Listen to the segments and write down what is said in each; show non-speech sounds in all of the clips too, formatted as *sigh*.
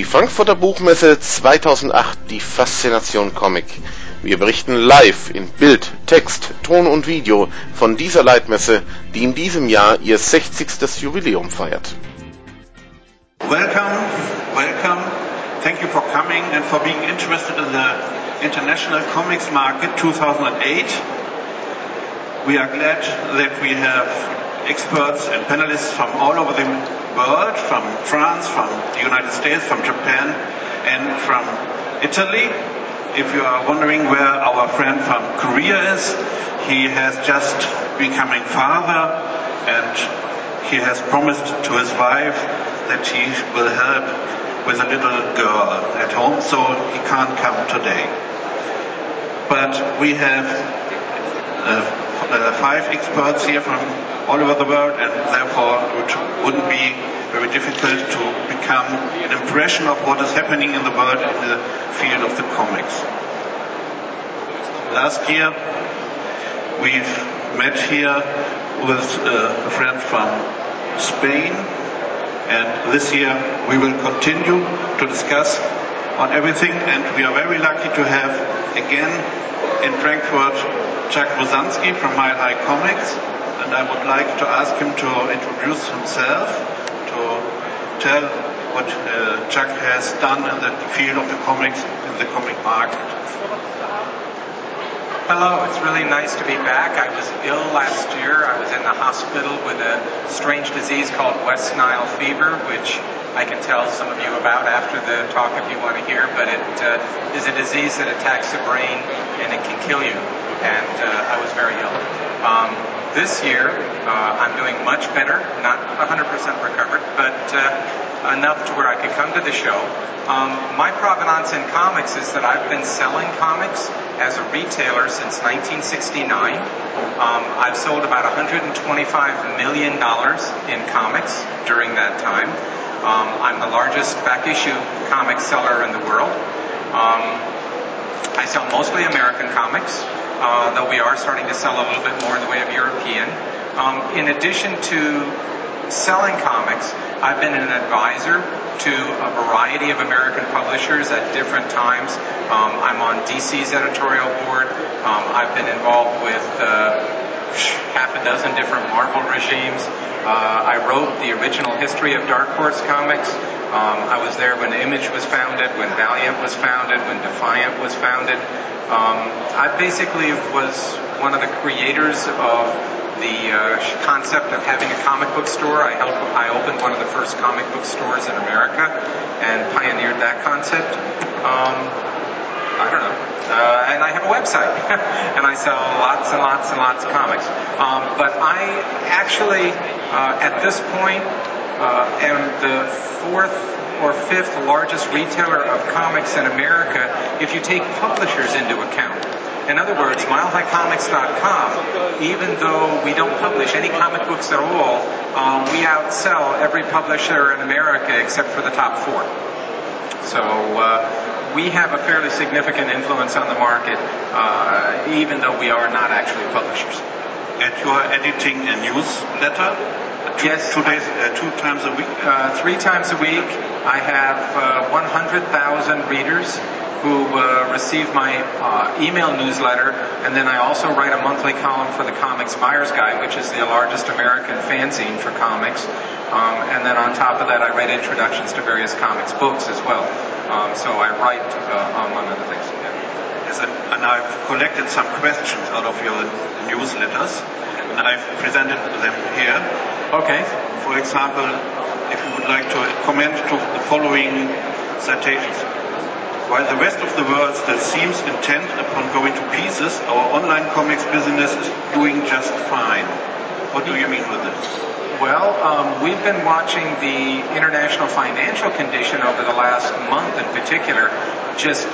Die Frankfurter Buchmesse 2008, die Faszination Comic. Wir berichten live in Bild, Text, Ton und Video von dieser Leitmesse, die in diesem Jahr ihr 60. Jubiläum feiert. Welcome, welcome. Thank you for coming and for being interested in the International Comics Market 2008. We are glad that we have experts and panelists from all over the world, from France, from the United States, from Japan, and from Italy. If you are wondering where our friend from Korea is, he has just becoming father and he has promised to his wife that he will help with a little girl at home, so he can't come today. But we have uh, uh, five experts here from all over the world, and therefore it wouldn't be very difficult to become an impression of what is happening in the world in the field of the comics. Last year, we've met here with uh, a friend from Spain, and this year we will continue to discuss on everything, and we are very lucky to have again in Frankfurt Chuck Rozanski from Mile High Comics, and I would like to ask him to introduce himself, to tell what uh, Chuck has done in the field of the comics, in the comic market. Hello, it's really nice to be back. I was ill last year. I was in the hospital with a strange disease called West Nile fever, which I can tell some of you about after the talk if you want to hear, but it uh, is a disease that attacks the brain and it can kill you and uh, I was very ill. Um, this year, uh, I'm doing much better, not 100% recovered, but uh, enough to where I could come to the show. Um, my provenance in comics is that I've been selling comics as a retailer since 1969. Um, I've sold about 125 million dollars in comics during that time. Um, I'm the largest back issue comic seller in the world. Um, I sell mostly American comics uh, though we are starting to sell a little bit more in the way of European. Um, in addition to selling comics, I've been an advisor to a variety of American publishers at different times. Um, I'm on DC's editorial board. Um, I've been involved with uh, half a dozen different Marvel regimes. Uh, I wrote the original history of Dark Horse Comics. Um, I was there when Image was founded, when Valiant was founded, when Defiant was founded. Um, I basically was one of the creators of the uh, concept of having a comic book store. I helped, I opened one of the first comic book stores in America and pioneered that concept. Um, I don't know. Uh, and I have a website, *laughs* and I sell lots and lots and lots of comics. Um, but I actually, uh, at this point, uh, am the fourth or fifth largest retailer of comics in America if you take publishers into account. In other words, milehighcomics.com, even though we don't publish any comic books at all, um, we outsell every publisher in America except for the top four. So uh, we have a fairly significant influence on the market, uh, even though we are not actually publishers. And you are editing a newsletter yes. Two days, uh, two times a week? Uh, three times a week. I have uh, 100,000 readers who uh, receive my uh, email newsletter, and then I also write a monthly column for the Comics Buyer's Guide, which is the largest American fanzine for comics. Um, and then on top of that, I write introductions to various comics books as well. Um, so I write, uh, among other things. Yes, and, and I've collected some questions out of your newsletters, and I've presented them here. Okay. For example, if you would like to comment to the following citations. While the rest of the world still seems intent upon going to pieces, our online comics business is doing just fine. What do you mean with this? Well, um, we've been watching the international financial condition over the last month in particular just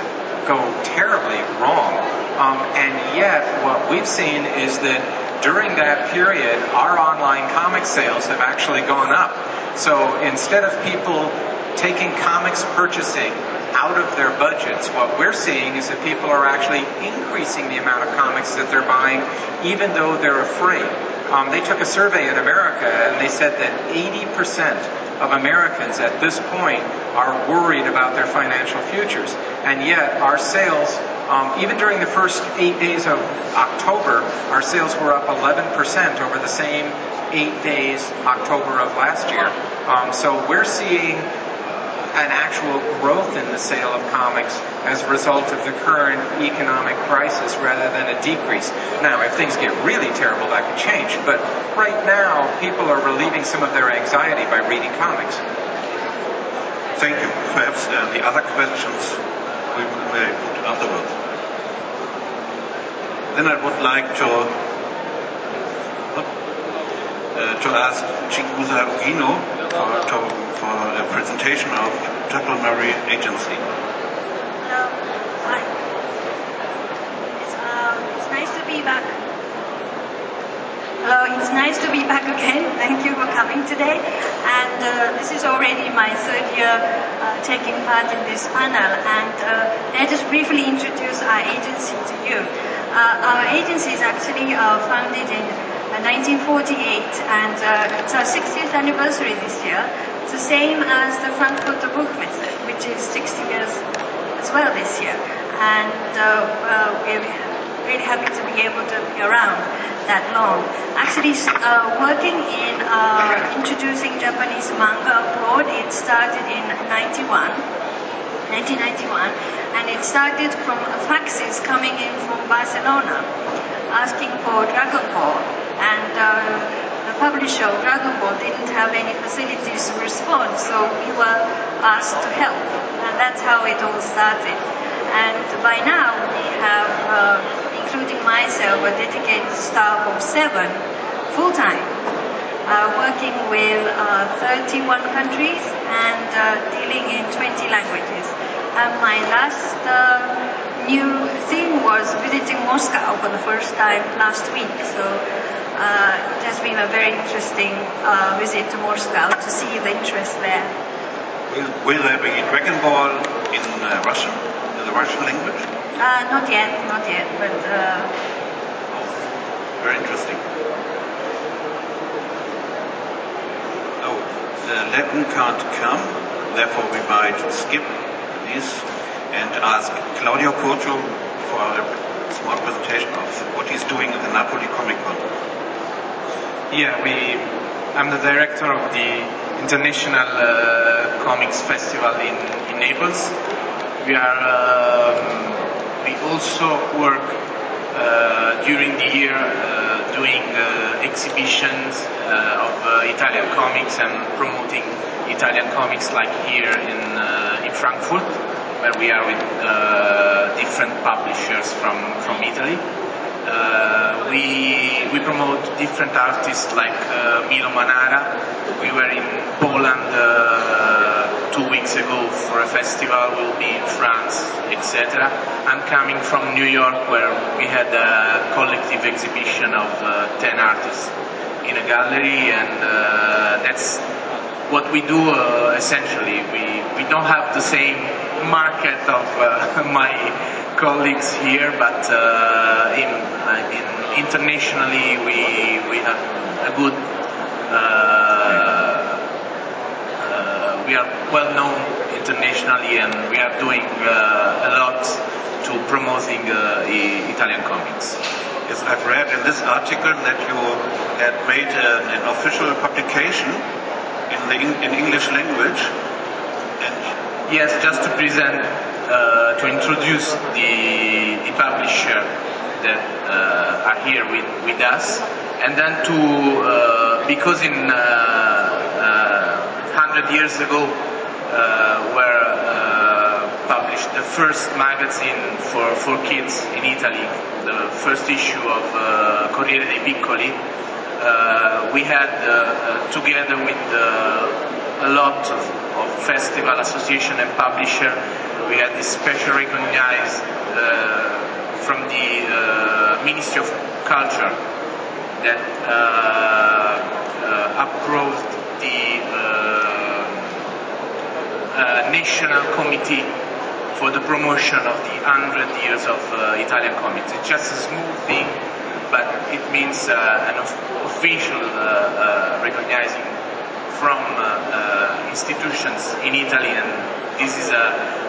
go terribly wrong. Um, and yet, what we've seen is that during that period, our online comic sales have actually gone up. So instead of people taking comics purchasing out of their budgets, what we're seeing is that people are actually increasing the amount of comics that they're buying, even though they're afraid. um, they took a survey in America and they said that 80% of Americans at this point are worried about their financial futures. And yet our sales, um, even during the first eight days of October, our sales were up 11% over the same eight days October of last year. Um, so we're seeing an actual growth in the sale of comics as a result of the current economic crisis rather than a decrease. Now, if things get really terrible, that could change. But right now, people are relieving some of their anxiety by reading comics. Thank you. Perhaps uh, the other questions we may put afterwards. Then I would like to uh, to ask Chigusa Ogino for, to, for a presentation of Tuttle-Mori Agency. Hello. Hi. It's, um, it's nice to be back. Hello, it's nice to be back again. *laughs* Thank you for coming today. And uh, this is already my third year uh, taking part in this panel. And uh, let us briefly introduce our agency to you. Uh, our agency is actually uh, founded in 1948, and uh, it's our 60th anniversary this year. It's the same as the Frankfurter Buchmesse, which is 60 years as well this year. And uh, uh, we're really happy to be able to be around that long. Actually, uh, working in uh, introducing Japanese manga abroad, it started in 91. 1991, and it started from faxes coming in from Barcelona asking for Dragon Ball, and uh, the publisher of Dragon Ball didn't have any facilities to respond, so we were asked to help, and that's how it all started. And by now we have, uh, including myself, a dedicated staff of seven full-time, uh, working with uh, 31 countries and uh, dealing in 20 languages. And my last uh, new thing was visiting Moscow for the first time last week. So uh, it has been a very interesting uh, visit to Moscow to see the interest there. Will, will there be Dragon Ball in uh, Russian, in the Russian language? Uh, not yet, not yet, but. Uh, very interesting. Oh, the Latin can't come, therefore we might skip this and ask Claudio Curcio for a small presentation of what he's doing at the Napoli Comic Con. Yeah, we. I'm the director of the International uh, Comics Festival in, in Naples. We are. Um, we also work uh, during the year uh, doing uh, exhibitions uh, of uh, Italian comics and promoting Italian comics, like here in in Frankfurt where we are with uh, different publishers from, from Italy. Uh, we, we promote different artists like uh, Milo Manara. We were in Poland two weeks ago for a festival. We'll be in France, etc. I'm coming from New York where we had a collective exhibition of uh, 10 artists in a gallery and uh, that's what we do essentially. We, we don't have the same market of uh, *laughs* my colleagues here, but uh, in, in, internationally we we have a good. Uh, we are well known internationally, and we are doing a lot to promoting Italian comics. Yes, I've read in this article that you had made an, an official publication in the in English language. And Yes, just to present, uh, to introduce the, the publisher that uh, are here with, with us, and then to, uh, because in 100 uh, years ago uh, were uh, published the first magazine for, for kids in Italy, the first issue of Corriere dei Piccoli, we had together with a lot of, of, festival association and publisher. We had this special recognized uh, from the uh, Ministry of Culture that uh, uh approved the uh, uh, National Committee for the promotion of the 100 years of Italian comics. It's just a small thing but it means uh, an official uh, recognizing from institutions in Italy, and this is a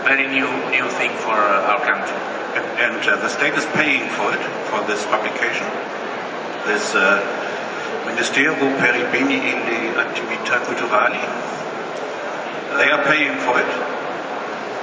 very new new thing for our country. And, and the state is paying for it for this publication. This Ministero per i beni e le attività culturali. They are paying for it.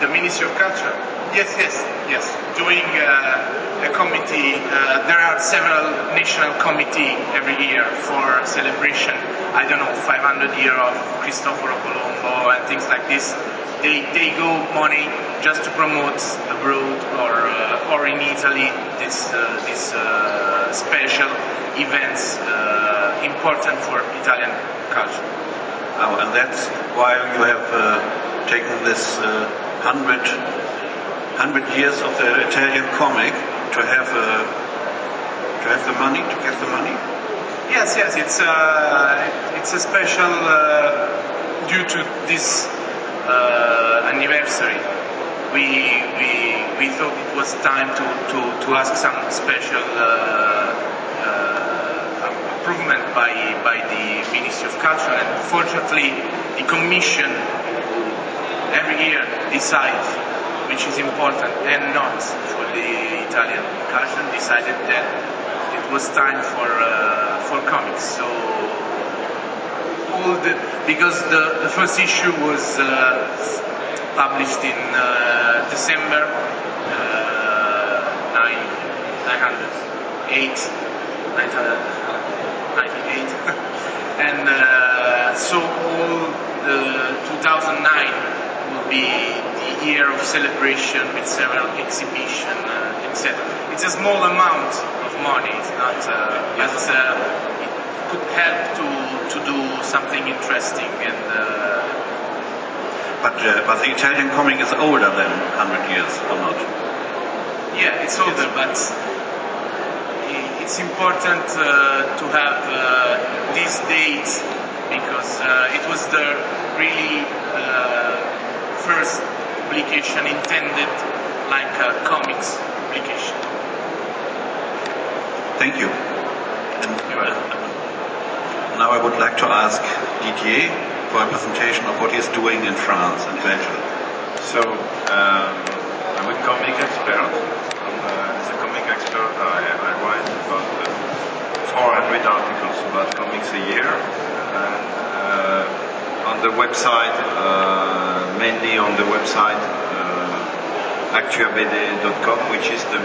The Ministry of Culture. Yes, yes, yes. Doing uh, a committee. Uh, there are several national committee every year for celebration. I don't know, 500 year of Cristoforo Colombo and things like this. They they go money just to promote abroad or uh, or in Italy this uh, this uh, special events uh, important for Italian culture. Oh, and that's why you have taken this hundred hundred years of the Italian comic to have to have the money to get the money. Yes, yes, it's uh, it's a special uh, due to this uh, anniversary. We we we thought it was time to to, to ask some special improvement by by the Ministry of Culture, and fortunately, the Commission every year decides which is important and not the Italian culture, decided that it was time for uh, for comics. So all the because the, the first issue was uh, published in uh, December uh, 908, 998, *laughs* and uh, so all the 2009 will be year of celebration with several exhibitions, uh, etc. It's a small amount of money. It's not, uh, but uh, it could help to to do something interesting and. Uh, but uh, but the Italian comic is older than 100 years, or not? Yeah, it's older, but it's important uh, to have uh, these dates because uh, it was the really first publication intended like a comics publication. Thank you. And now I would like to ask Didier for a presentation of what he's doing in France and Belgium. So, um, I'm a comic expert. And, uh, as a comic expert, I, I write about uh, 400 articles about comics a year. And, uh, on the website, uh, mainly on the website uh, actuabd.com, which is the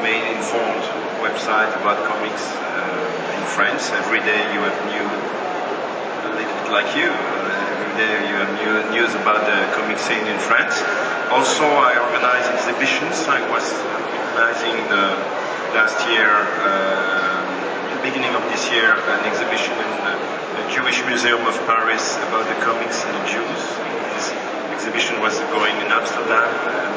main informed website about comics uh, in France. Every day you have new, a little bit like you, every day you have new news about the comic scene in France. Also, I organize exhibitions. I was organizing the last year, uh, beginning of this year, an exhibition in Jewish Museum of Paris about the comics and the Jews This exhibition was going in Amsterdam and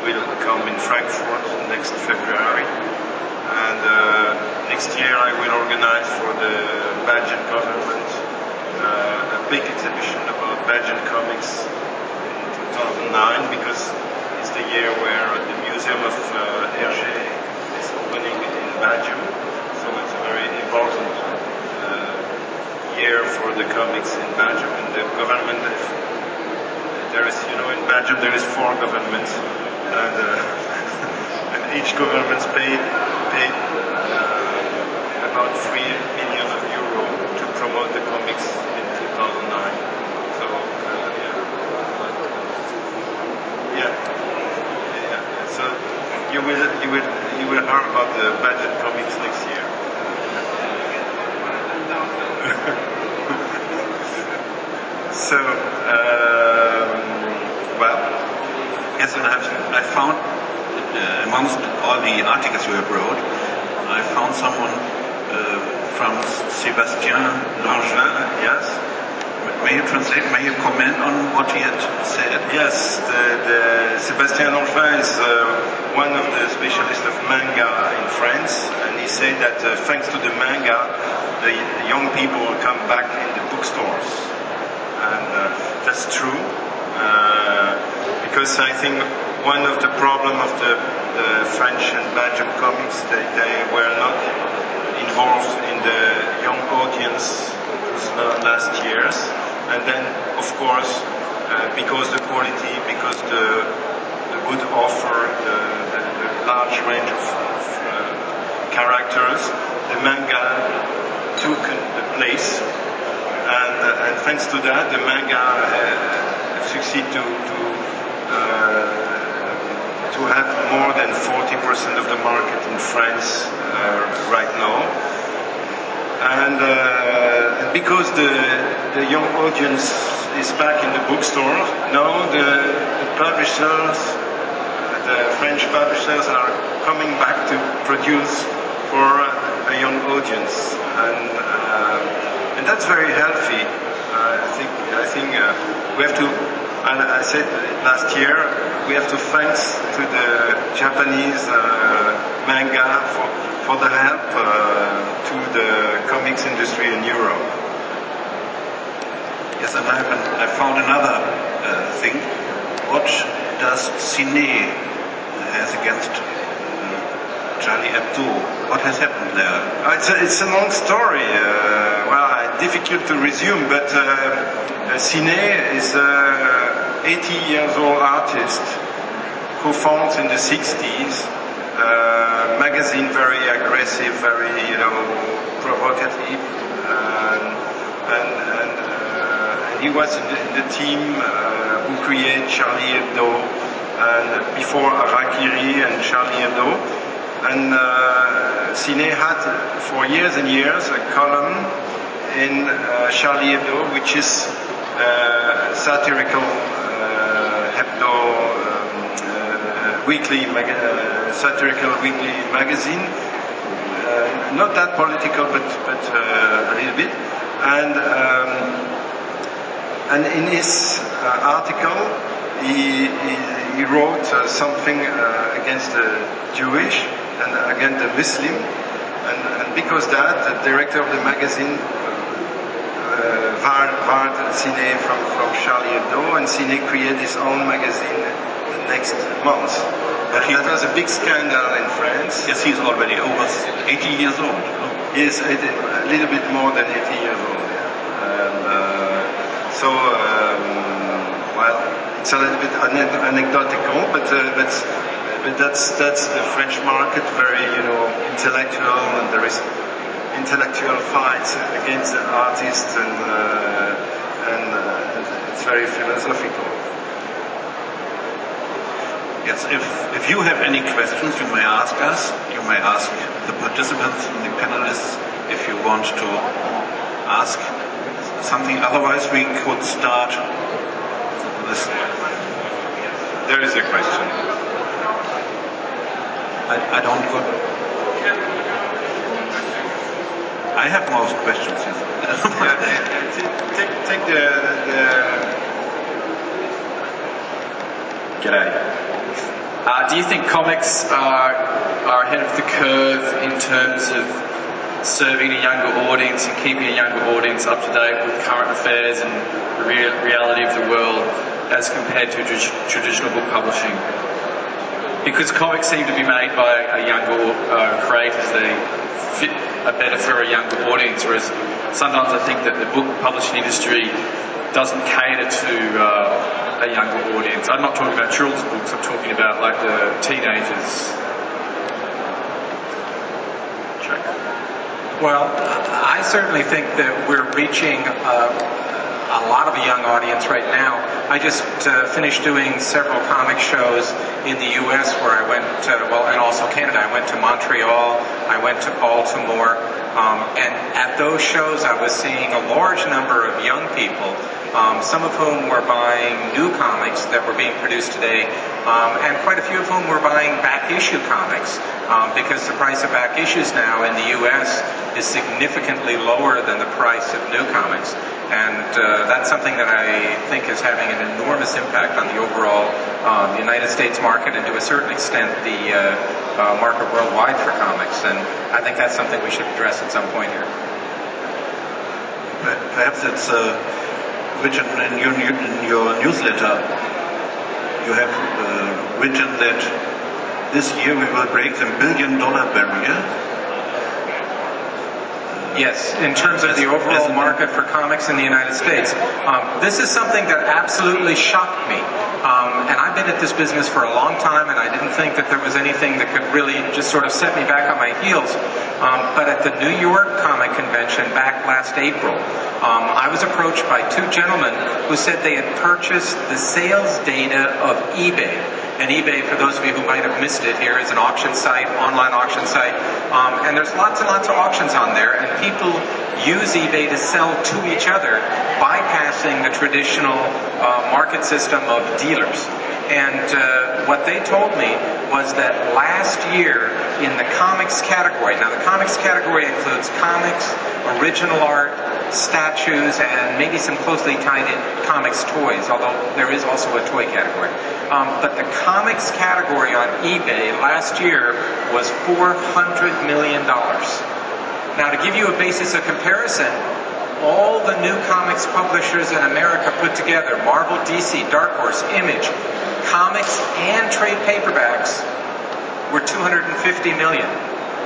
will come in Frankfurt next February. And uh, next year I will organize for the Belgian government uh, a big exhibition about Belgian comics in 2009 because it's the year where the Museum of uh, Hergé is opening in Belgium. So it's very important year for the comics in Belgium and the government there is, you know, in Belgium there is four governments, and, uh, *laughs* and each government paid paid uh, about three million of euro to promote the comics in 2009. So uh, yeah. yeah, yeah. So you will you will you will hear about the Belgian comics next year. So. Um, well, yes, and I've, I found uh, amongst all the articles you have wrote, I found someone uh, from Sébastien Langevin, yes. May you translate, may you comment on what he had said? Yes, the, the Sébastien Langevin is uh, one of the specialists of manga in France, and he said that uh, thanks to the manga, the, the young people come back in the bookstores. And uh, that's true. Uh, because I think one of the problem of the the French and Belgian comics, they, they were not involved in the young audience last years. And then, of course, uh, because the quality, because the, the good offer, the, the, the large range of, of uh, characters, the manga took the place. And, uh, and thanks to that, the manga uh, succeed to, to uh, to have more than 40% of the market in France uh, right now. And uh, because the, the young audience is back in the bookstore, now the, the publishers, the French publishers are coming back to produce for a young audience. And, uh, and that's very healthy. Uh, I think, I think uh, we have to and I said last year, we have to thanks to the Japanese uh, manga for, for the help uh, to the comics industry in Europe. Yes, and I, I found another uh, thing. What does Siné has against Charlie Hebdo? What has happened there? Uh, it's, a, it's a long story. Uh, well, difficult to resume, but uh, Siné is a 80 years old artist who found in the 60s uh, magazine very aggressive, very you know provocative, and, and, and, uh, and he was in the, in the team uh, who created Charlie Hebdo and before Harakiri and Charlie Hebdo. And uh, Siné had for years and years a column in uh, Charlie Hebdo, which is uh, satirical Hebdo um, uh, weekly uh, satirical weekly magazine. Uh, not that political, but but a little bit. And um, and in his article, he, he, he wrote something against the Jewish and against the Muslim. And, and, because that, the director of the magazine uh, Siné from, from Charlie Hebdo, and Siné created his own magazine the next month. But that was a big scandal in France. Yes, he's already over 80 years old. He is a little bit more than 80 years old. And, uh, so, um, well, it's a little bit anecdotal, but, uh, but, but that's, that's the French market, very, you know, intellectual, and there is intellectual fights against the artists and, uh, and uh, it's very philosophical. Yes, if, if you have any questions, you may ask us. You may ask the participants, and the panelists, if you want to ask something. Otherwise, we could start this. There is a question. I, I don't go. I have most questions. *laughs* yeah, take, take the, the G'day. Uh, do you think comics are, are ahead of the curve in terms of serving a younger audience and keeping a younger audience up to date with current affairs and the real reality of the world as compared to traditional book publishing? Because comics seem to be made by a younger uh, creators, they fit are better for a younger audience. Whereas sometimes I think that the book publishing industry doesn't cater to uh, a younger audience. I'm not talking about children's books. I'm talking about like the teenagers. Check. Well, I certainly think that we're reaching. Uh, a lot of a young audience right now. I just uh, finished doing several comic shows in the U.S. where I went, to, well, and also Canada. I went to Montreal, I went to Baltimore, um, and at those shows I was seeing a large number of young people, um, some of whom were buying new comics that were being produced today, um, and quite a few of whom were buying back issue comics, um, because the price of back issues now in the U.S. is significantly lower than the price of new comics. And uh, that's something that I think is having an enormous impact on the overall uh, United States market and to a certain extent the uh, uh, market worldwide for comics. And I think that's something we should address at some point here. Perhaps it's uh, written in your, in your newsletter. You have uh, written that this year we will break the billion dollar barrier. Yes, in terms of the overall market for comics in the United States. Um, this is something that absolutely shocked me. Um, and I've been at this business for a long time, and I didn't think that there was anything that could really just sort of set me back on my heels. Um, but at the New York Comic Convention back last April, um, I was approached by two gentlemen who said they had purchased the sales data of eBay and eBay, for those of you who might have missed it here, is an auction site, online auction site. Um, and there's lots and lots of auctions on there, and people use eBay to sell to each other, bypassing the traditional uh, market system of dealers. And uh, what they told me was that last year in the comics category, now the comics category includes comics, original art, statues, and maybe some closely tied in comics toys, although there is also a toy category. Um, but the comics category on eBay last year was $400 million. Now, to give you a basis of comparison, all the new comics publishers in America put together, Marvel, DC, Dark Horse, Image, comics and trade paperbacks were 250 million.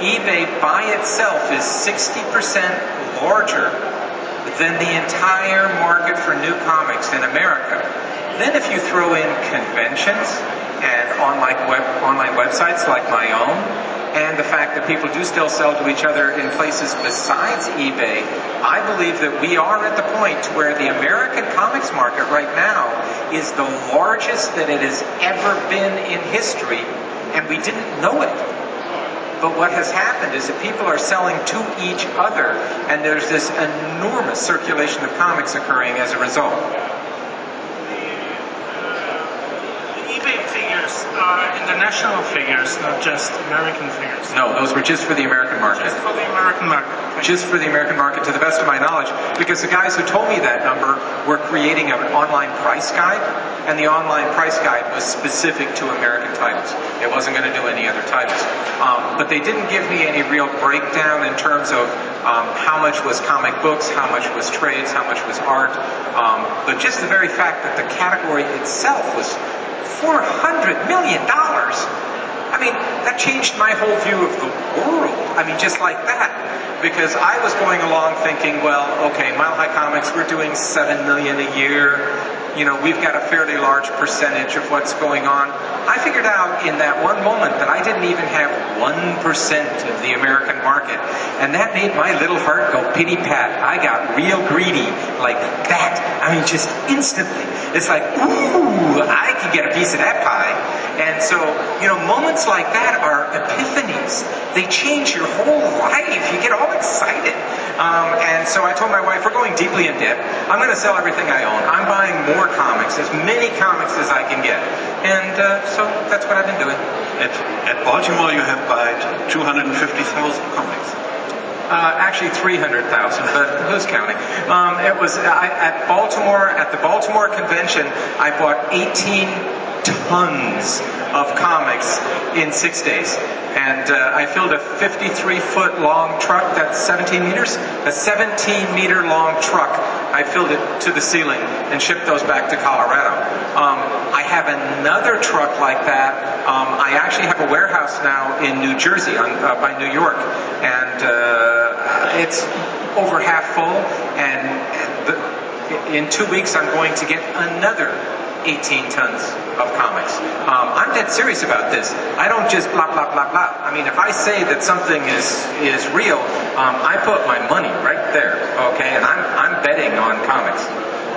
eBay by itself is 60% larger than the entire market for new comics in America. Then if you throw in conventions and online web, online websites like my own, and the fact that people do still sell to each other in places besides eBay, I believe that we are at the point where the American comics market right now is the largest that it has ever been in history, and we didn't know it. But what has happened is that people are selling to each other, and there's this enormous circulation of comics occurring as a result. eBay figures are international figures, not just American figures. No, those were just for the American market. Just for the American market. Just for the American market, to the best of my knowledge, because the guys who told me that number were creating an online price guide, and the online price guide was specific to American titles. It wasn't going to do any other titles. Um, but they didn't give me any real breakdown in terms of um, how much was comic books, how much was trades, how much was art. Um, but just the very fact that the category itself was $400 million. I mean, that changed my whole view of the world. I mean, just like that. Because I was going along thinking, well, okay, Mile High Comics, we're doing seven million a year. You know, we've got a fairly large percentage of what's going on. I figured out in that one moment that I didn't even have 1% of the American market. And that made my little heart go pity pat. I got real greedy like that. I mean, just instantly. It's like, ooh, I can get a piece of that pie. And so, you know, moments like that are epiphanies. They change your whole life. You get all excited. Um, and so I told my wife, we're going deeply in debt. I'm going to sell everything I own. I'm buying more comics, as many comics as I can get. And uh, so that's what I've been doing. At, at Baltimore, you have bought 250,000 comics. Uh, actually 300,000, but who's counting? Um, it was I, at Baltimore, at the Baltimore convention, I bought 18 tons of comics in six days. And uh, I filled a 53 foot long truck, that's 17 meters, a 17 meter long truck. I filled it to the ceiling and shipped those back to Colorado. Um, I have another truck like that. Um, I actually have a warehouse now in New Jersey, on, uh, by New York, and uh, it's over half full. And the, in two weeks, I'm going to get another 18 tons of comics. Um, I'm dead serious about this. I don't just blah blah blah blah. I mean, if I say that something is is real, um, I put my money right there. Okay, and I'm I'm betting on comics.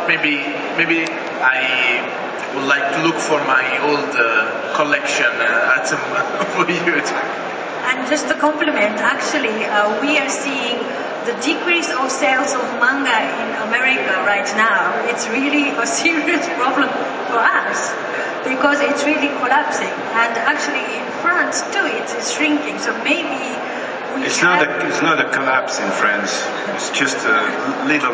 Maybe maybe I would like to look for my old uh, collection uh, at *laughs* some for you. And just a compliment, actually, uh, we are seeing the decrease of sales of manga in America right now, it's really a *laughs* serious problem for us because it's really collapsing. And actually in France too, it is shrinking. So maybe we It's not a it's not a collapse in France. It's just a little.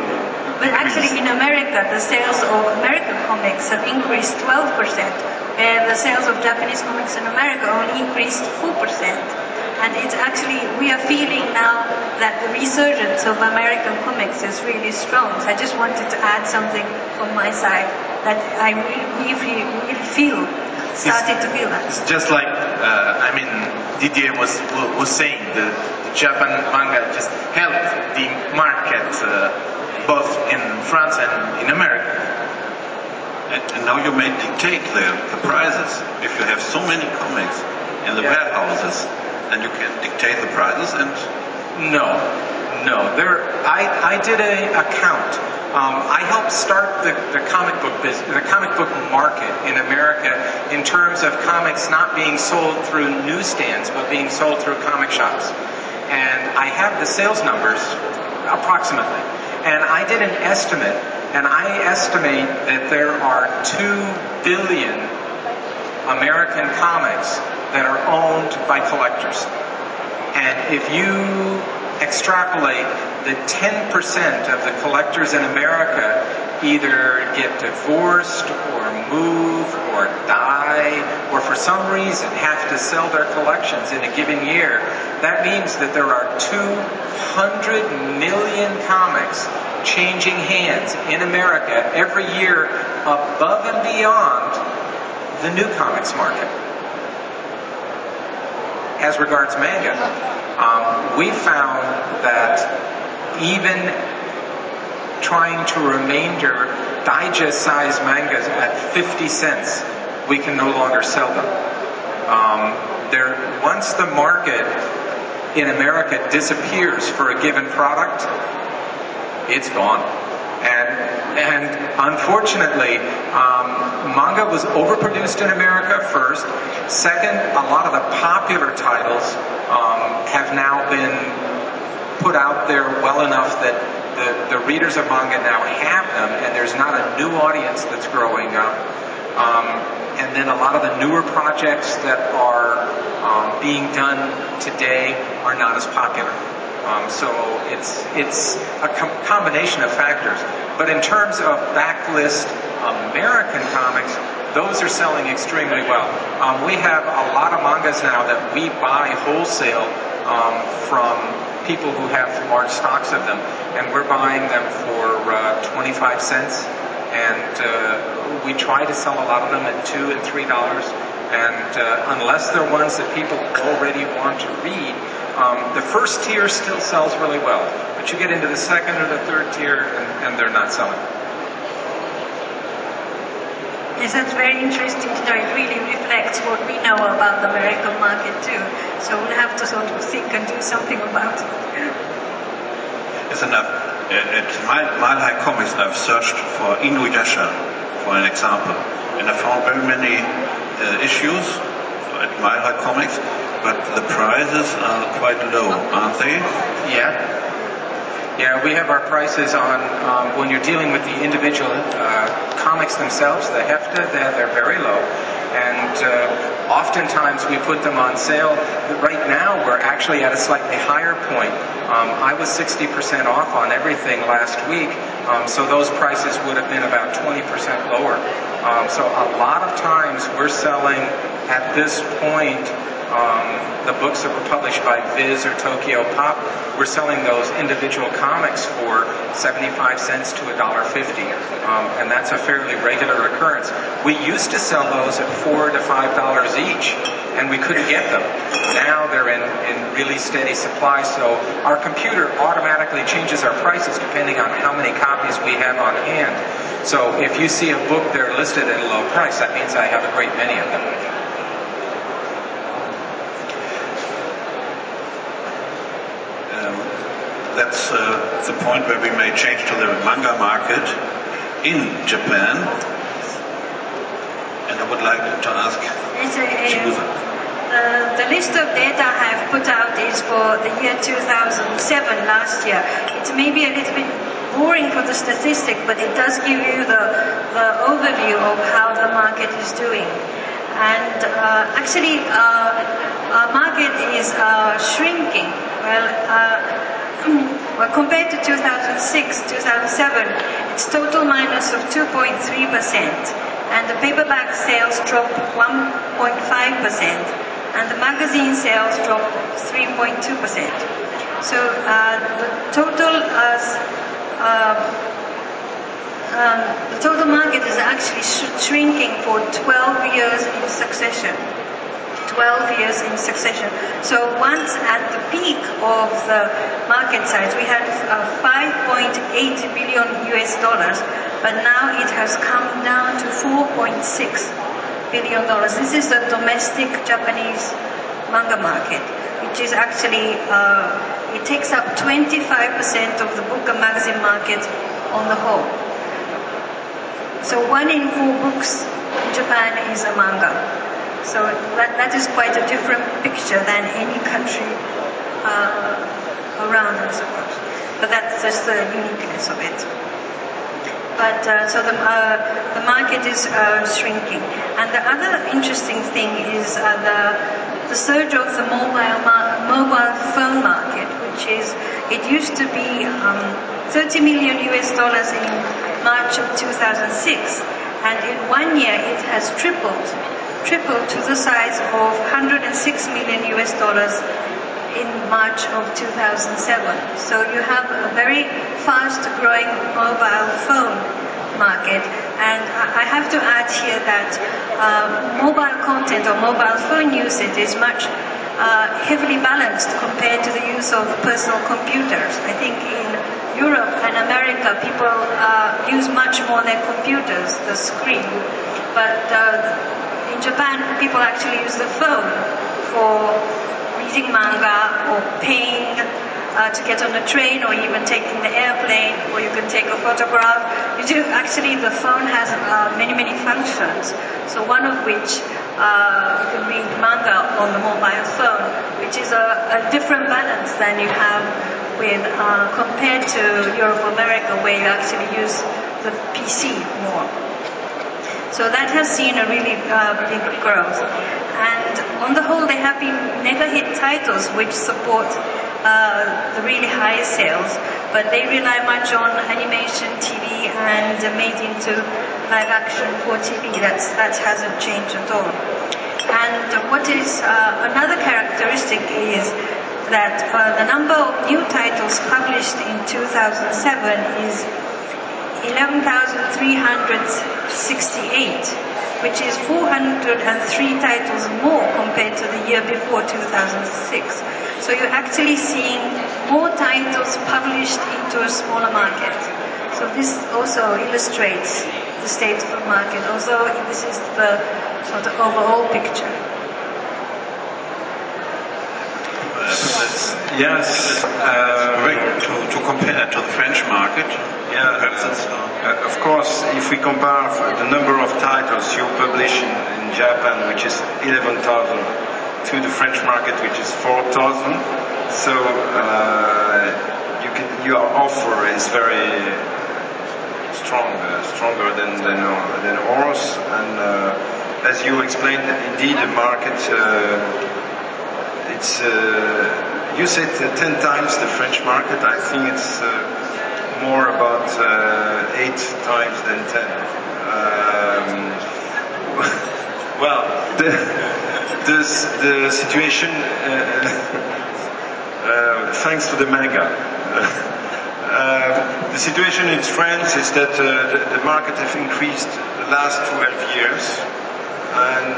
But actually in America, the sales of American comics have increased 12%, and the sales of Japanese comics in America only increased 4%. And it's actually, we are feeling now that the resurgence of American comics is really strong. So I just wanted to add something from my side that I really, really feel, really feel started to feel that. It's just like, uh, I mean, Didier was was saying, the, the Japan manga just helped the market uh, both in France and in America. And, and now you may dictate the, the prices. If you have so many comics in the Yeah. warehouses, then you can dictate the prices and No, no. There, I, I did a, a count. Um, I helped start the, the comic book business, the comic book market in America in terms of comics not being sold through newsstands, but being sold through comic shops. And I have the sales numbers approximately. And I did an estimate, and I estimate that there are two billion American comics that are owned by collectors. And if you extrapolate that 10% of the collectors in America either get divorced or move or die or for some reason have to sell their collections in a given year, that means that there are 200 million comics changing hands in America every year above and beyond the new comics market as regards manga. Um, we found that even trying to remainder digest-sized mangas at 50 cents, we can no longer sell them. Um, there, once the market in America disappears for a given product, it's gone. And, and unfortunately, um, manga was overproduced in America first. Second, a lot of the popular titles um, have now been put out there well enough that the, the readers of manga now have them, and there's not a new audience that's growing up. Um, and then a lot of the newer projects that are um, being done today are not as popular. Um, so it's it's a com- combination of factors. But in terms of backlist American comics, those are selling extremely well. Um, we have a lot of mangas now that we buy wholesale um, from people who have large stocks of them, and we're buying them for uh, 25 cents. And uh, we try to sell a lot of them at two and three dollars. And uh, unless they're ones that people already want to read, um, the first tier still sells really well, but you get into the second or the third tier, and, and they're not selling. Yes, that's very interesting to know. It really reflects what we know about the American market too. So we'll have to sort of think and do something about it. it's enough. At at Mile Mile High Comics, I've searched for Inuyasha, for an example, and I found very many uh, issues at Mile High Comics, but the prices are quite low, aren't they? Yeah. Yeah, we have our prices on um, when you're dealing with the individual uh, comics themselves, the hefta, they're, they're very low. And uh, oftentimes we put them on sale. Right now we're actually at a slightly higher point. Um, I was 60% off on everything last week, um, so those prices would have been about 20% lower. Um, so a lot of times we're selling at this point um, the books that were published by Viz or Tokyo Pop, we're selling those individual comics for 75 cents to $1.50. Um, and that's a fairly regular occurrence. We used to sell those at 4 to $5 each, and we couldn't get them. Now they're in, in really steady supply, so our computer automatically changes our prices depending on how many copies we have on hand. So if you see a book there listed at a low price, that means I have a great many of them. Um, that's uh, the point where we may change to the manga market in Japan. And I would like to ask It's a, a, Chigusa. uh, the list of data I have put out is for the year 2007, last year. It may be a little bit boring for the statistic, but it does give you the, the overview of how the market is doing. And uh, actually, uh, our market is uh, shrinking. Well, *clears throat* well, compared to 2006, 2007, it's total minus of 2.3%, and the paperback sales dropped 1.5%, and the magazine sales dropped 3.2%. So uh, the total uh, uh, um, the total market is actually sh- shrinking for 12 years in succession. 12 years in succession. So once at the peak of the market size, we had uh, 5.8 billion US dollars, but now it has come down to 4.6 billion dollars. This is the domestic Japanese manga market, which is actually, uh, it takes up 25% of the book and magazine market on the whole. So one in four books in Japan is a manga. So that, that is quite a different picture than any country uh, around, I suppose. But that's just the uniqueness of it. But uh, so the, uh, the market is uh, shrinking. And the other interesting thing is uh, the, the surge of the mobile, mobile phone market, which is, it used to be um, 30 million US dollars in March of 2006. And in one year, it has tripled tripled to the size of 106 million US dollars in March of 2007. So you have a very fast growing mobile phone market. And I have to add here that uh, mobile content or mobile phone usage is much uh, heavily balanced compared to the use of personal computers. I think in Europe and America, people uh, use much more their computers, the screen. But uh, in Japan, people actually use the phone for reading manga or paying uh, to get on the train or even taking the airplane or you can take a photograph. You do, actually the phone has uh, many, many functions. So one of which uh, you can read manga on the mobile phone, which is a, a different balance than you have with uh, compared to Europe America where you actually use the PC more. So that has seen a really uh, big growth. And on the whole, there have been mega hit titles which support uh, the really high sales, but they rely much on animation, TV, and made into live action for TV. That's, that hasn't changed at all. And what is uh, another characteristic is that uh, the number of new titles published in 2007 is 11,368, which is 403 titles more compared to the year before 2006. So you're actually seeing more titles published into a smaller market. So this also illustrates the state of the market, although this is the sort of overall picture. Yes, uh, to, to compare to the French market, Yeah, uh, of course, if we compare the number of titles you publish in, in Japan, which is 11,000, to the French market, which is 4,000, so uh, you can, your offer is very strong, stronger than than, than ours. And uh, as you explained, indeed, the market uh, it's uh, you said uh, 10 times the French market. I think it's uh, more about eight times than 10. Um, *laughs* well, the, the, the situation, *laughs* thanks to the manga, *laughs* uh, the situation in France is that uh, the, the market has increased the last 12 years, and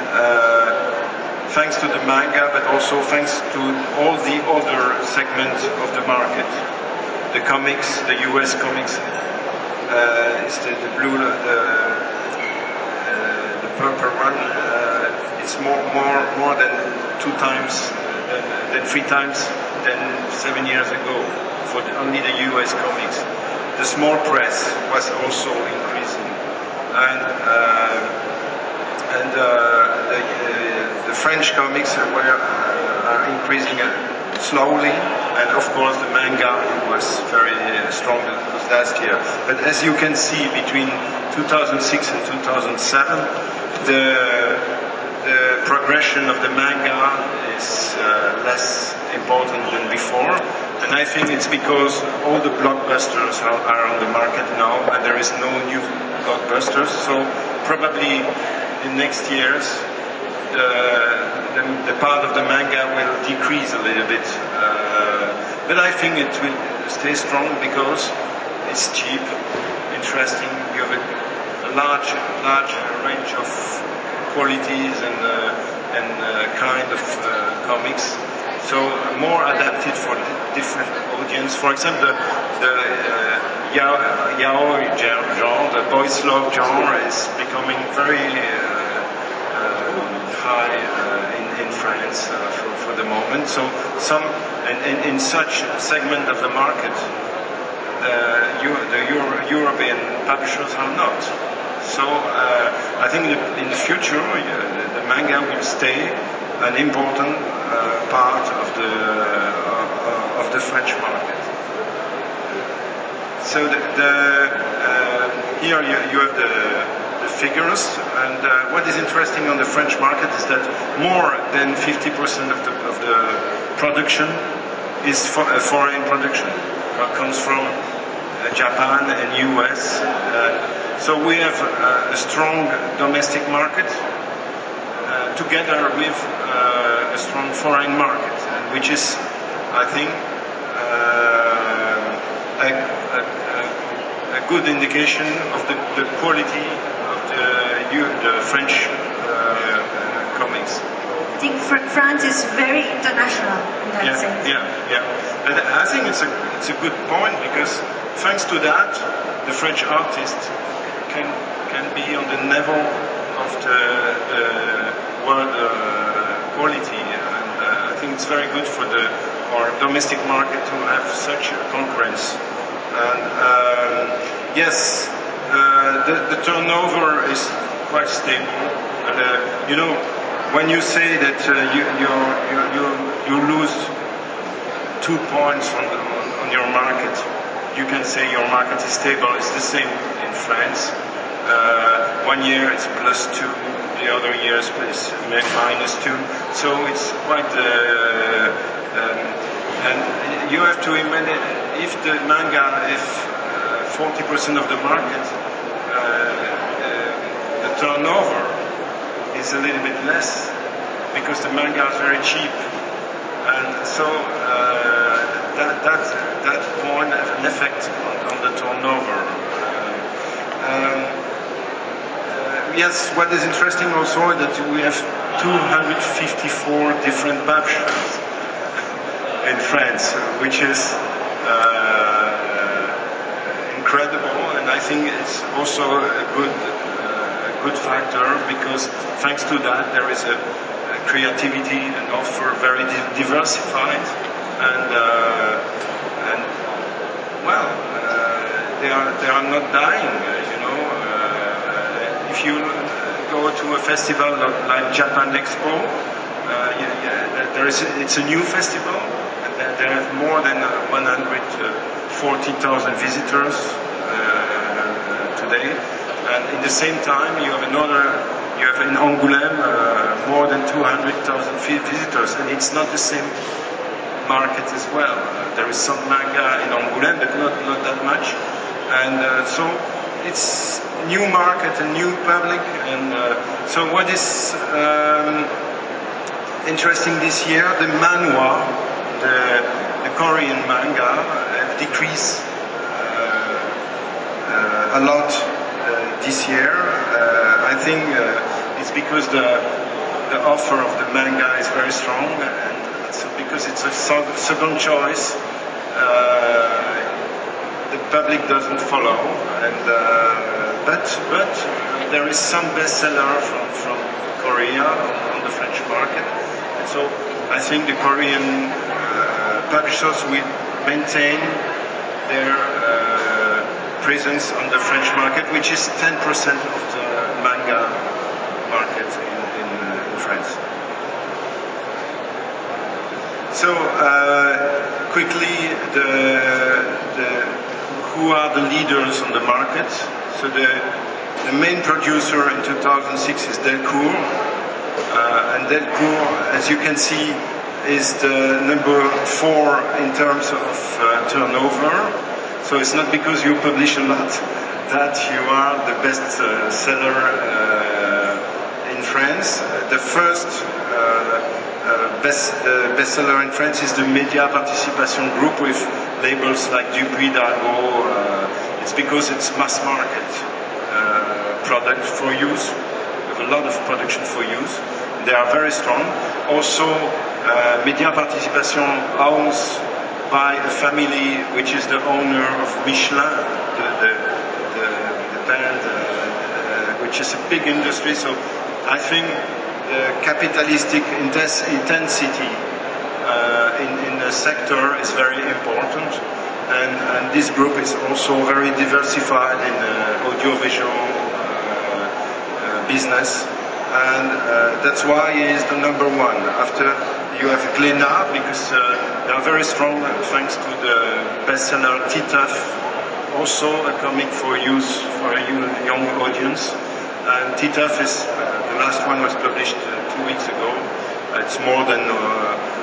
thanks to the manga, but also thanks to all the other segments of the market. The comics, the US comics, uh, is the, the blue, the, uh, the purple one. Uh, it's more, more, more than two times, than, than three times than seven years ago for the, only the US comics. The small press was also increasing, and uh, and uh, the, uh, the French comics were uh, increasing uh, slowly, and of course the manga was very uh, strong last year. But as you can see, between 2006 and 2007, the the progression of the manga is uh, less important than before, and I think it's because all the blockbusters are, are on the market now, and there is no new blockbusters. So probably in next years, the, the, part of the manga will decrease a little bit. Uh, but I think it will stay strong because it's cheap interesting. You have a, large, large range of qualities and uh, and uh, kind of uh, comics. So more adapted for different audience. For example, the, the uh, yaoi genre, the boys love genre, is becoming very high in, in France for, for the moment. So some in, in, such segment of the market, the, the Euro, European publishers are not. So uh, I think in the future uh, the manga will stay an important uh, part of the uh, of the French market. So the, the here you, you, have the, the figures, and what is interesting on the French market is that more than 50% of the, of the production is for, foreign production, what comes from Japan and US. Uh, so we have uh, a strong domestic market uh, together with a strong foreign market, which is, I think, a, a, a, good indication of the, the quality of the, the French comics. I think France is very international in that yeah, sense. Yeah, yeah. And I think it's a, it's a good point because thanks to that, the French artist can can be on the level of the, the world uh, quality, and uh, I think it's very good for the our domestic market to have such a conference. And um, yes, uh, the, the, turnover is quite stable. Uh, you know, when you say that uh, you, lose two points on, your market, you can say your market is stable. It's the same in France. Uh, one year it's plus two, the other year two. So it's quite. Uh, um, and you have to imagine if the manga, if uh, 40% of the market, uh, uh, the turnover is a little bit less because the manga is very cheap. And so that, that, that point has an effect on, on the turnover. Um, uh, yes, what is interesting also is that we have 254 different publishers in France, which is uh, incredible, and I think it's also a good, uh, a good factor because thanks to that there is a, a creativity and offer very diversified and uh, and well, uh, they are they are not dying. You know, uh, if you go to a festival like Japan Expo, yeah, yeah, there is a, it's a new festival, and there are more than 140,000 visitors today. And in the same time, you have another, you have in Angoulême uh, more than 200,000 visitors, and it's not the same market as well. Uh, there is some manga in Angoulême, but not, not that much. And uh, so it's new market, a new public. And uh, so what is um, interesting this year, the manhwa, the, the Korean manga, have decreased uh, a lot uh, this year. Uh, I think it's because the the offer of the manga is very strong and because it's a second choice, the public doesn't follow. And but but there is some bestseller from from Korea on the French market. And so I think the Korean publishers will maintain their uh, presence on the French market, which is 10% of the manga market in, in, in France. So uh, quickly, the, the, who are the leaders on the market? So the, the main producer in 2006 is Delcourt, uh, and Delcourt, as you can see, is the number four in terms of uh, turnover. So it's not because you publish a lot that you are the best uh, seller uh, in France. The first uh, uh, best, the bestseller in France is the Media Participation Group with labels like Dupuis, uh, It's because it's mass market uh, product for use. Have a lot of production for use. They are very strong. Also, uh, Media Participation owns by a family which is the owner of Michelin, the, the, the, the band, uh, uh, which is a big industry. So I think the capitalistic intensity uh, in, in the sector is very important. And, and this group is also very diversified in the audiovisual uh, uh, business. And uh, that's why he is the number one. After you have Glénat, because uh, they are very strong thanks to the bestseller Titeuf, also a comic for use for a young audience. And Titeuf is, uh, the last one was published two weeks ago. It's more than uh,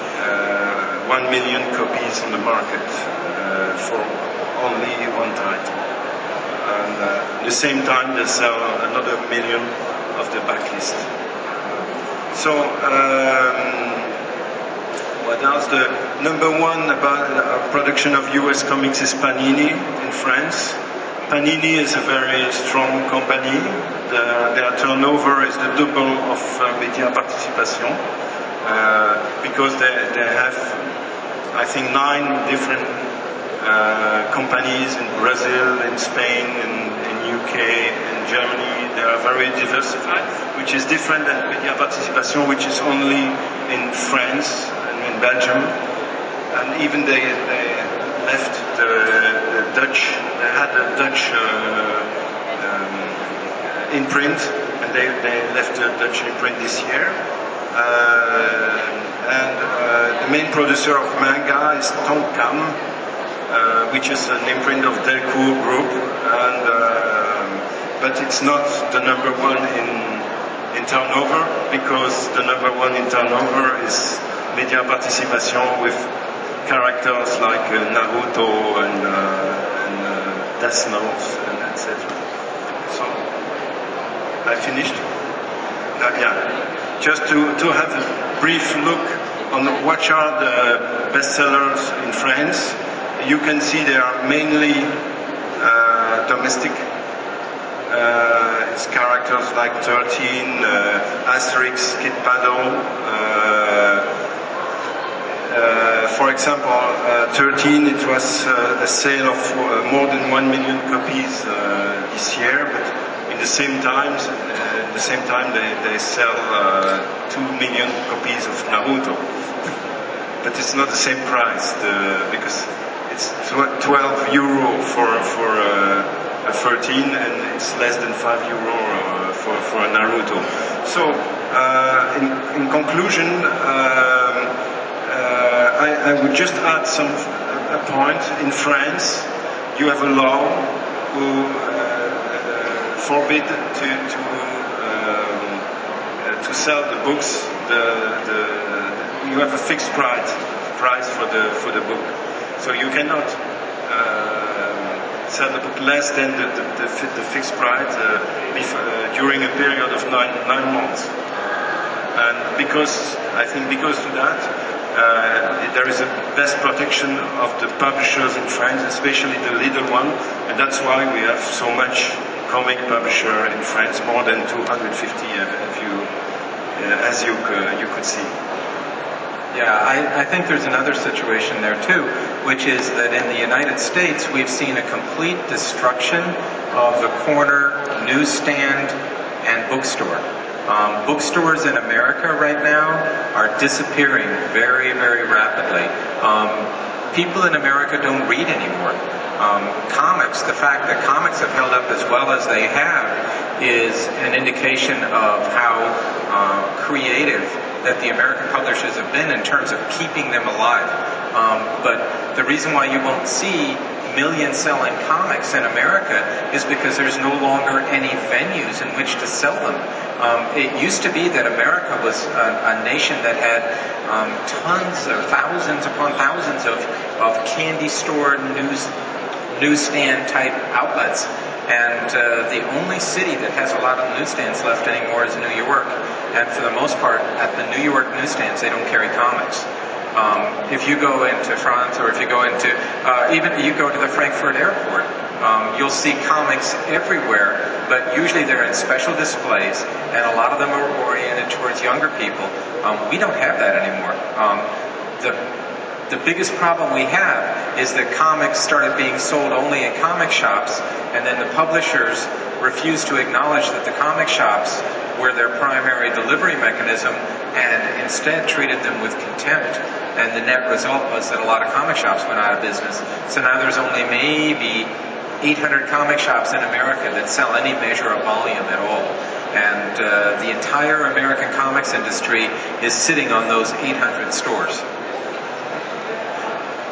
1 million copies on the market uh, for only one title. And uh, at the same time, they sell another million of the backlist. So, um, what else? The number one about uh, production of US comics is Panini in France. Panini is a very strong company. The, their turnover is the double of uh, Media Participation. Uh, because they, they have, I think, nine different uh, companies in Brazil, in Spain, in, in UK, in Germany. They are very diversified, which is different than Media Participation, which is only in France and in Belgium. And even they, they left the, the Dutch, they had a Dutch uh, um, imprint, and they, they left the Dutch imprint this year. Uh, and uh, the main producer of manga is Tonkam, uh, which is an imprint of Delcourt Group, and but it's not the number one in in turnover because the number one in turnover is Media Participation with characters like uh, Naruto and, uh, and uh, Death Note and etc. So I finished. yeah just to, to have a brief look on what are the bestsellers in France. You can see they are mainly uh, domestic. Uh, it's characters like 13, uh, Asterix, Kid Paddle. Uh, uh, for example, uh, 13, it was a sale of more than 1 million copies this year, but in the same time, uh, the same time they, they sell uh, two million copies of Naruto, but it's not the same price the, because it's 12 euro for for uh, a 13 and it's less than 5 euro uh, for for a Naruto. So uh, in, in conclusion, um, uh, I, I would just add some a point. In France, you have a law who forbid to to um, uh, to sell the books. The, the you have a fixed price price for the for the book, so you cannot uh, sell less than the the, the, the fixed price uh, uh, during a period of nine nine months. And because I think because of that, uh, there is a best protection of the publishers in France, especially the little one, and that's why we have so much comic publisher in France, more than 250, uh, you, uh, as you, uh, you could see. Yeah, I, I, think there's another situation there too, which is that in the United States we've seen a complete destruction of the corner newsstand and bookstore. Um, bookstores in America right now are disappearing very, very rapidly. Um, people in America don't read anymore um, comics, the fact that comics have held up as well as they have is an indication of how uh, creative that the American publishers have been in terms of keeping them alive. Um, but the reason why you won't see million selling comics in America is because there's no longer any venues in which to sell them. Um, it used to be that America was a, a nation that had um, tons of thousands upon thousands of, of candy store news newsstand type outlets. And uh, the only city that has a lot of newsstands left anymore is New York. And for the most part, at the New York newsstands, they don't carry comics. Um, if you go into France or if you go into, uh, even you go to the Frankfurt airport, Um, you'll see comics everywhere, but usually they're in special displays, and a lot of them are oriented towards younger people. Um, we don't have that anymore. Um, the the biggest problem we have is that comics started being sold only in comic shops, and then the publishers refused to acknowledge that the comic shops were their primary delivery mechanism and instead treated them with contempt. And the net result was that a lot of comic shops went out of business. So now there's only maybe 800 comic shops in America that sell any measure of volume at all. And uh, the entire American comics industry is sitting on those 800 stores.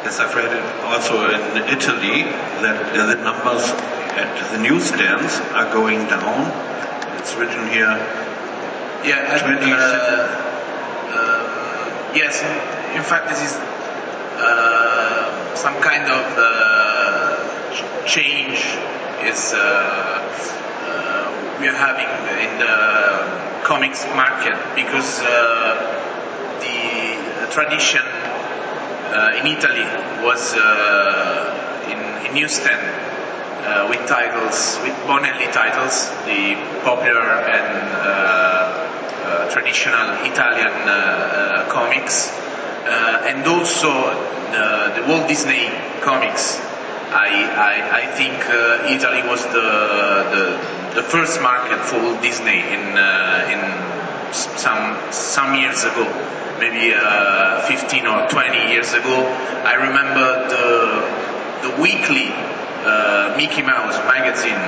Yes, I've read it also in Italy that the numbers at the newsstands are going down. It's written here. Yeah, uh, uh, yes. In fact, this is uh, some kind of uh, change is uh, uh, we are having in the comics market because the tradition uh, in Italy was uh, in, in newsstand uh, with titles, with Bonelli titles, the popular and traditional Italian comics, and also the Walt Disney comics. I, I, I think uh, Italy was the, the, the first market for Walt Disney in uh, in some some years ago maybe uh, 15 or 20 years ago, I remember the, the weekly uh, Mickey Mouse magazine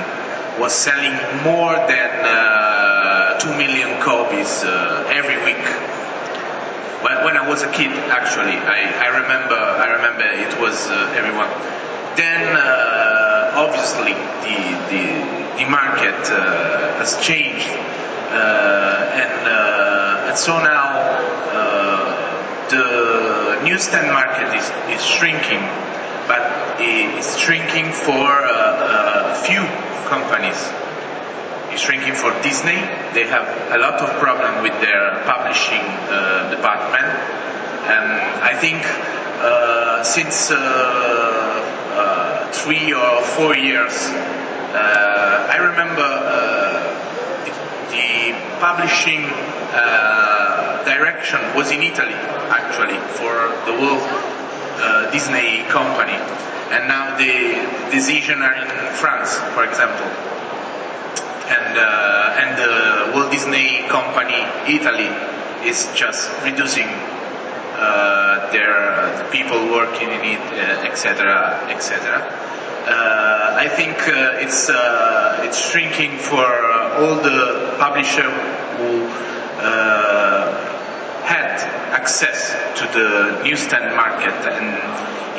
was selling more than uh, 2 million copies uh, every week. When, when, I was a kid, actually, I, I remember, I remember it was uh, everyone. Then, uh, obviously, the, the, the market has changed, and, and so now the newsstand market is, is shrinking, but it's shrinking for uh, a few companies. It's shrinking for Disney. They have a lot of problem with their publishing uh, department, and I think uh, since uh, uh, three or four years, uh, I remember the, publishing direction was in Italy actually for the Walt uh, Disney company, and now the decision are in France, for example, and uh, and the Walt Disney company Italy is just reducing uh, their the people working in it, etc., etc. Uh, I think uh, it's uh, it's shrinking for all the publishers who had access to the newsstand market and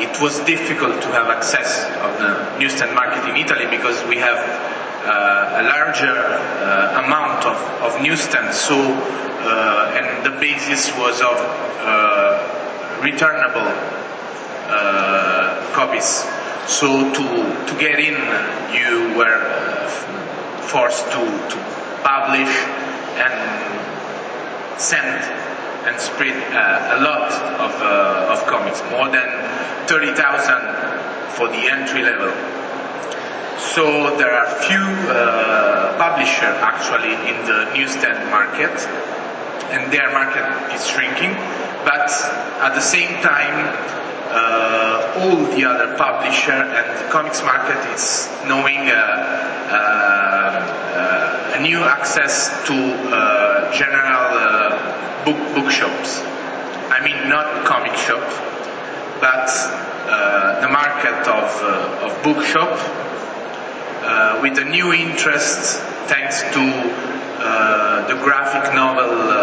it was difficult to have access of the newsstand market in Italy because we have uh, a larger uh, amount of, of newsstands. So uh, and the basis was of uh, returnable uh, copies. So to, to get in you were uh, forced to, to publish and send and spread uh, a lot of, uh, of comics, more than 30,000 for the entry level. So there are few uh, publishers actually in the newsstand market, and their market is shrinking. But at the same time, uh, all the other publisher and the comics market is knowing uh, uh, a new access to general book bookshops. I mean, not comic shop, but uh, the market of, uh, of bookshop uh, with a new interest thanks to uh, the graphic novel uh,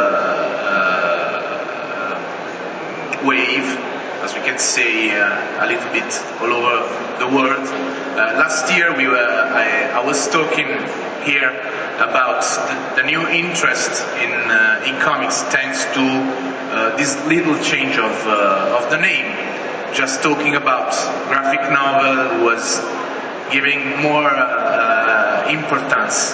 uh, wave, as we can say a little bit all over the world. last year we were, I, I was talking here about the, the new interest in, uh, in comics thanks to uh, this little change of, uh, of the name. Just talking about graphic novel was giving more uh, importance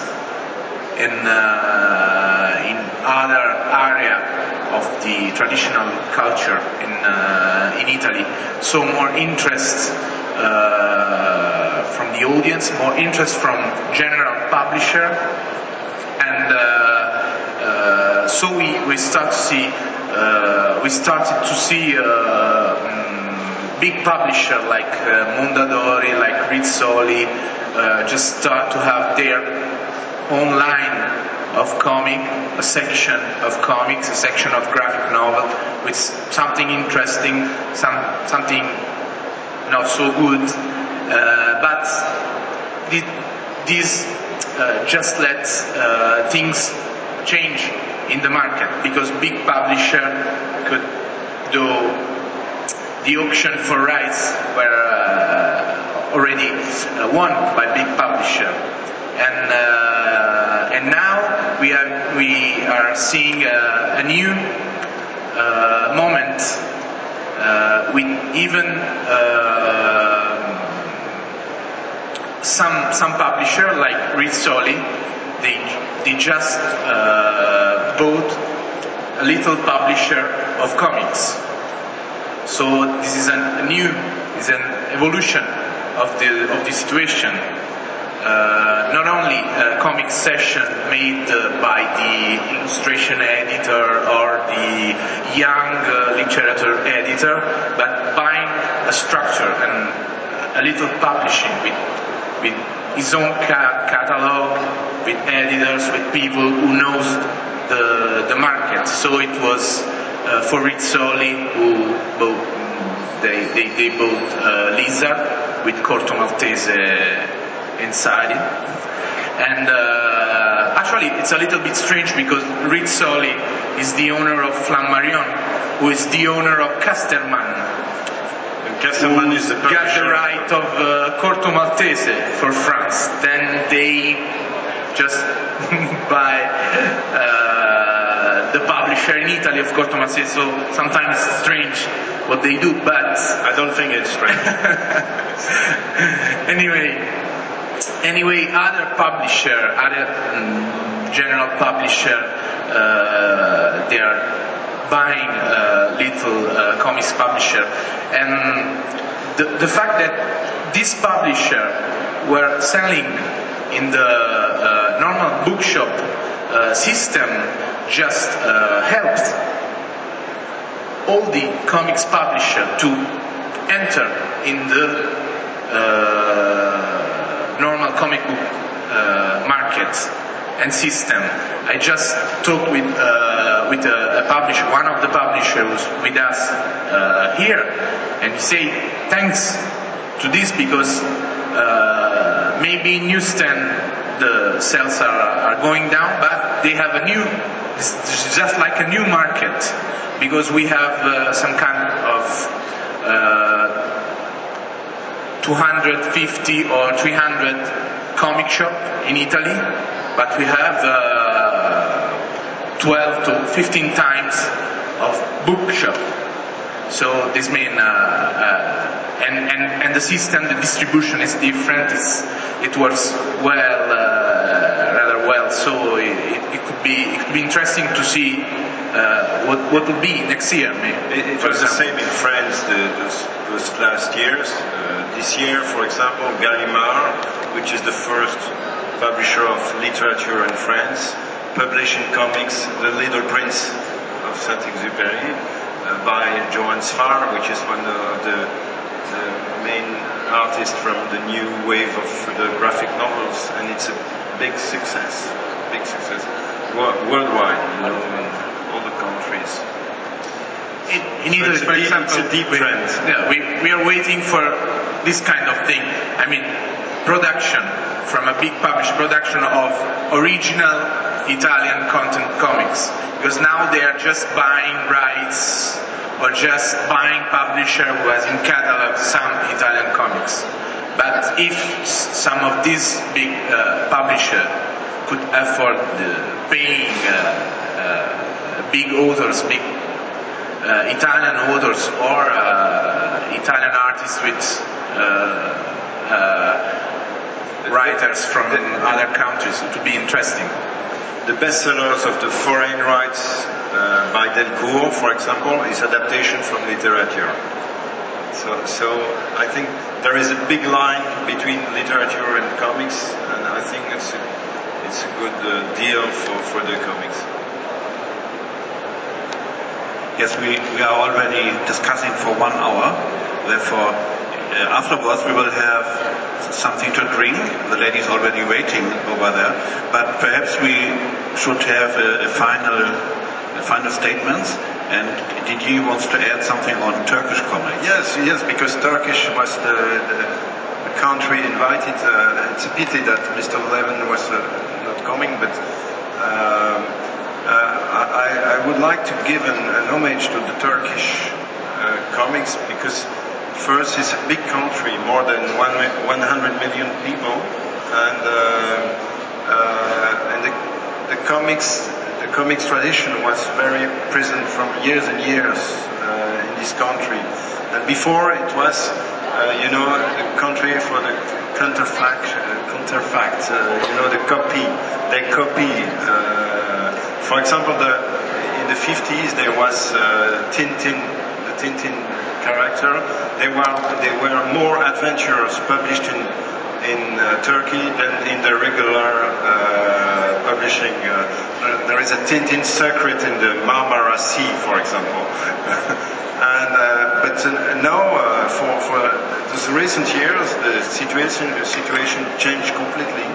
in, uh, in other area of the traditional culture in, uh, in Italy. So more interest from the audience, more interest from general publisher, and uh, uh, so we, we start to see uh, we started to see mm, big publisher like Mondadori, like Rizzoli, just start to have their own line of comic, a section of comics, a section of graphic novel with something interesting, some, something not so good, uh, but this uh, just lets uh, things change in the market because big publisher could do the auction for rights were uh, already uh, won by big publisher. And uh, and now we are seeing a, a new uh, moment uh, with even some some publisher like Rizzoli, they they just uh, bought a little publisher of comics. So this is a new, is an evolution of the of the situation. Uh, not only a comic session made uh, by the illustration editor or the young uh, literature editor, but buying a structure and a little publishing with, with his own ca- catalog, with editors, with people who knows the, the market. So it was uh, for Rizzoli who bought, they, they, they bought uh, Lizard with Corto Maltese inside it. And uh, actually, it's a little bit strange because Rizzoli is the owner of Flammarion, who is the owner of Casterman. Casterman is the got the right of uh, Corto Maltese for France. Then they just *laughs* buy uh, the publisher in Italy of Corto Maltese. So sometimes it's strange what they do, but I don't think it's strange. *laughs* anyway, Anyway, other publisher, other um, general publisher, uh, they are buying a little uh, comics publisher, and the, the fact that this publisher were selling in the uh, normal bookshop uh, system just uh, helped all the comics publisher to enter in the uh, normal comic book uh, market and system. I just talked with uh, with a, a, publisher, one of the publishers with us uh, here, and he said thanks to this because uh, maybe in newsstand the sales are, are going down, but they have a new, just like a new market because we have uh, some kind of uh, 250 or 300 comic shop in Italy, but we have uh, 12 to 15 times of bookshop. So this means, uh, uh, and, and, and the system, the distribution is different. It's, it works well, uh, rather well. So it, it, could be it could be interesting to see uh, what what will be next year. Maybe, it, it was the same in France the, those, those last years. Uh, this year, for example, Gallimard, which is the first publisher of literature in France, publishing comics The Little Prince of Saint-Exupéry uh, by Joann Sfar, which is one of the, the main artists from the new wave of the graphic novels, and it's a big success, big success worldwide, know, in in Italy, for example, deep trend. Yeah, we, we are waiting for this kind of thing. I mean, production from a big published production of original Italian content comics. Because now they are just buying rights or just buying publisher who has in catalog some Italian comics. But if some of these big uh, publisher could afford uh, paying uh, uh, big authors, big uh, Italian authors or uh, Italian artists with writers from other countries to be interesting. The bestsellers of the foreign rights uh, by Delcourt, for example, is adaptation from literature. So, so I think there is a big line between literature and comics, and I think it's a, it's a good uh, deal for, for the comics. Yes, we, we are already discussing for one hour. Therefore, uh, afterwards we will have something to drink. The ladies already waiting over there. But perhaps we should have a, a final, a final statements. And Didier wants to add something on Turkish comics. Yes, yes, because Turkish was the, the, the country invited. Uh, it's a pity that Mr. Levin was uh, not coming, but um, uh, I, I, would like to give an, an homage to the Turkish uh, comics because first it's a big country, more than one, 100 million people, and uh, uh, and the, the comics the comics tradition was very present from years and years uh, in this country. And before it was, uh, you know, the country for the counterfact, uh, counterfact, you know, the copy. They copy. Uh, for example, the, in the 50s there was uh, Tintin, the Tintin character. They were they were more adventures published in in uh, Turkey than in the regular uh, publishing. Uh, there is a Tintin secret in the Marmara Sea, for example. *laughs* and but now, for for those recent years, the situation the situation changed completely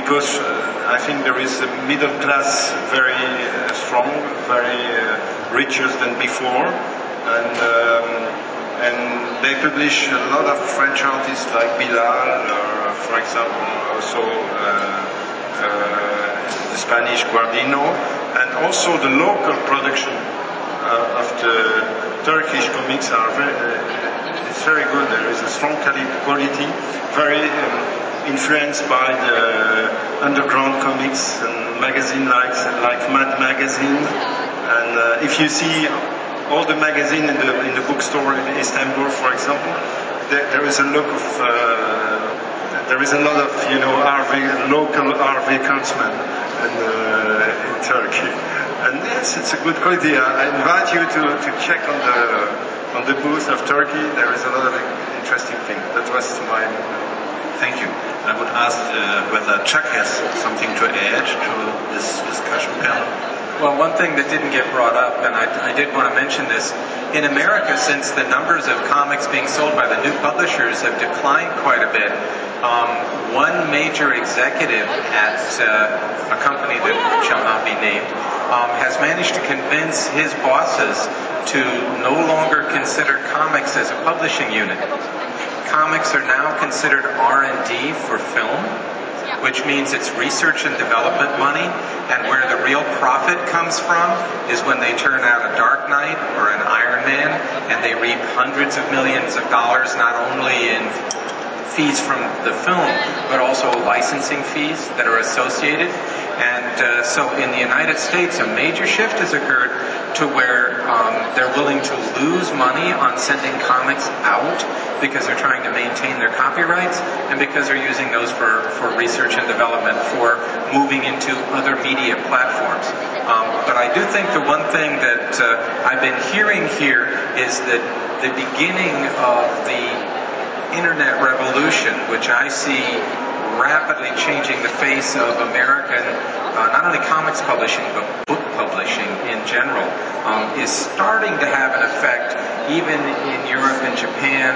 because uh, I think there is a middle class very uh, strong, very uh, richer than before, and um, and they publish a lot of French artists like Bilal, or for example, also uh, uh, the Spanish Guarnido, and also the local production uh, of the Turkish comics are very, it's very good. There is a strong quality, very um, influenced by the underground comics and magazine like like Mad Magazine. And uh, if you see all the magazine in the in the bookstore in Istanbul, for example, there, there is a look of uh, there is a lot of you know Harvey local Harvey Kurtzman in, uh, in Turkey, and yes, it's a good quality. I, I invite you to, to check on the on the booth of Turkey. There is a lot of interesting things. That was my. Thank you. I would ask uh, whether Chuck has something to add to this discussion panel. Well, one thing that didn't get brought up, and I, I, did want to mention this, in America, since the numbers of comics being sold by the new publishers have declined quite a bit, um, one major executive at uh, a company that shall not be named um, has managed to convince his bosses to no longer consider comics as a publishing unit. Comics are now considered R&D for film which means it's research and development money, and where the real profit comes from is when they turn out a Dark Knight or an Iron Man, and they reap hundreds of millions of dollars not only in fees from the film, but also licensing fees that are associated. And uh, so in the United States, a major shift has occurred to where um, they're willing to lose money on sending comics out because they're trying to maintain their copyrights and because they're using those for, for research and development for moving into other media platforms. Um, but I do think the one thing that uh, I've been hearing here is that the beginning of the internet revolution, which I see rapidly changing the face of American, uh, not only comics publishing, but book publishing in general, um, is starting to have an effect even in Europe and Japan,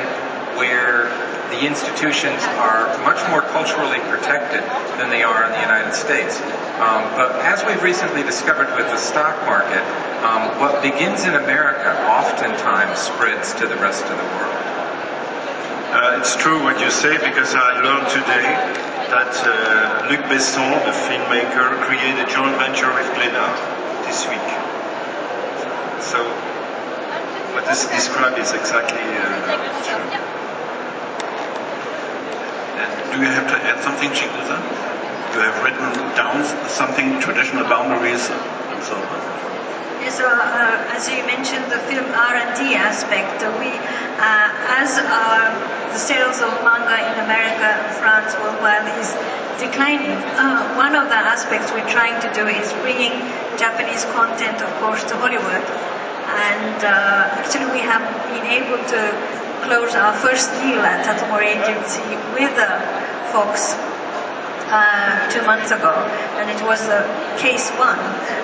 where the institutions are much more culturally protected than they are in the United States. Um, but as we've recently discovered with the stock market, um, what begins in America oftentimes spreads to the rest of the world. Uh, it's true what you say because I learned today that uh, Luc Besson, the filmmaker, created a joint venture with Glénat this week. So what this described is exactly uh, true. And do you have to add something, Chigusa? You have written down something, traditional boundaries, and so on. So, uh, as you mentioned, the film R&D aspect, uh, we, uh, as the sales of manga in America, France, worldwide is declining, uh, one of the aspects we're trying to do is bringing Japanese content, of course, to Hollywood. And uh, actually, we have been able to close our first deal at Tuttle-Mori Agency with uh, Fox uh, two months ago, and it was uh, case one,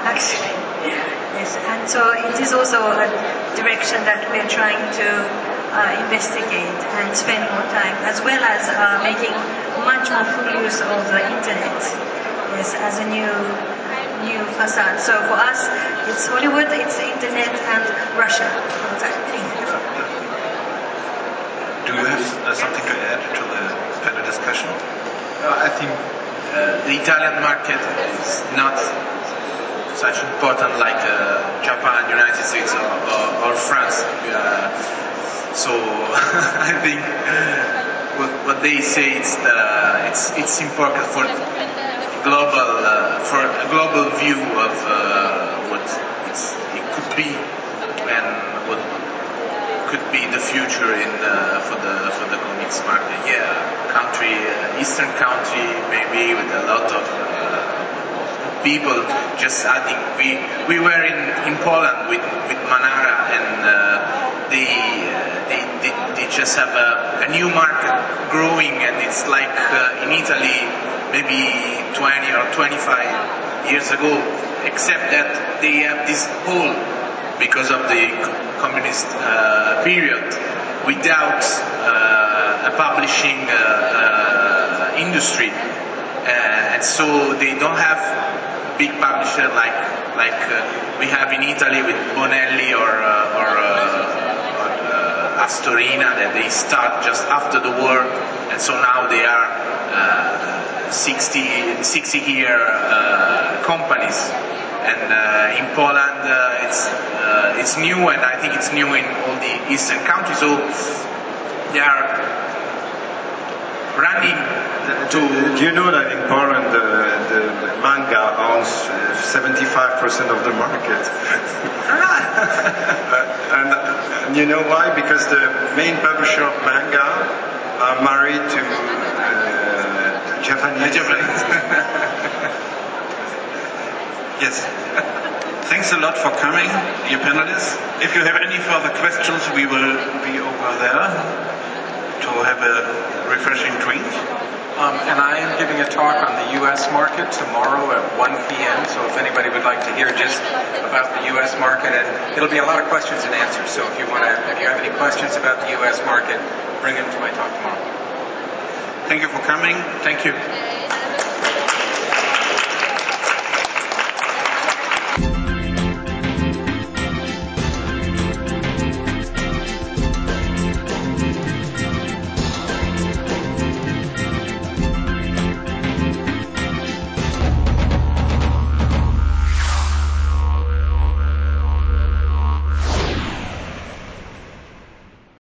actually. Yes, and so it is also a direction that we're trying to uh, investigate and spend more time, as well as uh, making much more full use of the internet yes, as a new new facade. So for us, it's Hollywood, it's internet, and Russia. Do you have uh, something to add to the panel discussion? I think uh, the Italian market is not such important like uh, Japan, United States, or, or, or France. Uh, so *laughs* I think what, what, they say is that it's it's important for global uh, for a global view of uh, what it could be and what could be the future in uh, for the for the comics market. Yeah, country, uh, eastern country, maybe with a lot of uh, people. Just I think we we were in, in Poland with with Manara and uh, they, they, they they just have a, a new market growing and it's like uh, in Italy maybe 20 or 25 years ago, except that they have this hole because of the communist uh, period without uh, a publishing uh, uh industry. Uh, and so they don't have big publisher like like uh, we have in Italy with Bonelli or or, or Astorina that they start just after the war, and so now they are 60 60 year companies. And uh, in Poland uh, it's uh, it's new and I think it's new in all the eastern countries. So they are running uh, to do you know that in Poland the, the manga owns uh, 75% of the market ah. *laughs* and, and, you know why because the main publisher of manga are married to uh, Japanese, Japanese. *laughs* Yes. Thanks a lot for coming, dear panelists. If you have any further questions, we will be over there to have a refreshing drink. Um, and I am giving a talk on the U.S. market tomorrow at 1 p.m. So if anybody would like to hear just about the U.S. market, and it'll be a lot of questions and answers. So if you want to, if you have any questions about the U.S. market, bring them to my talk tomorrow. Thank you for coming. Thank you.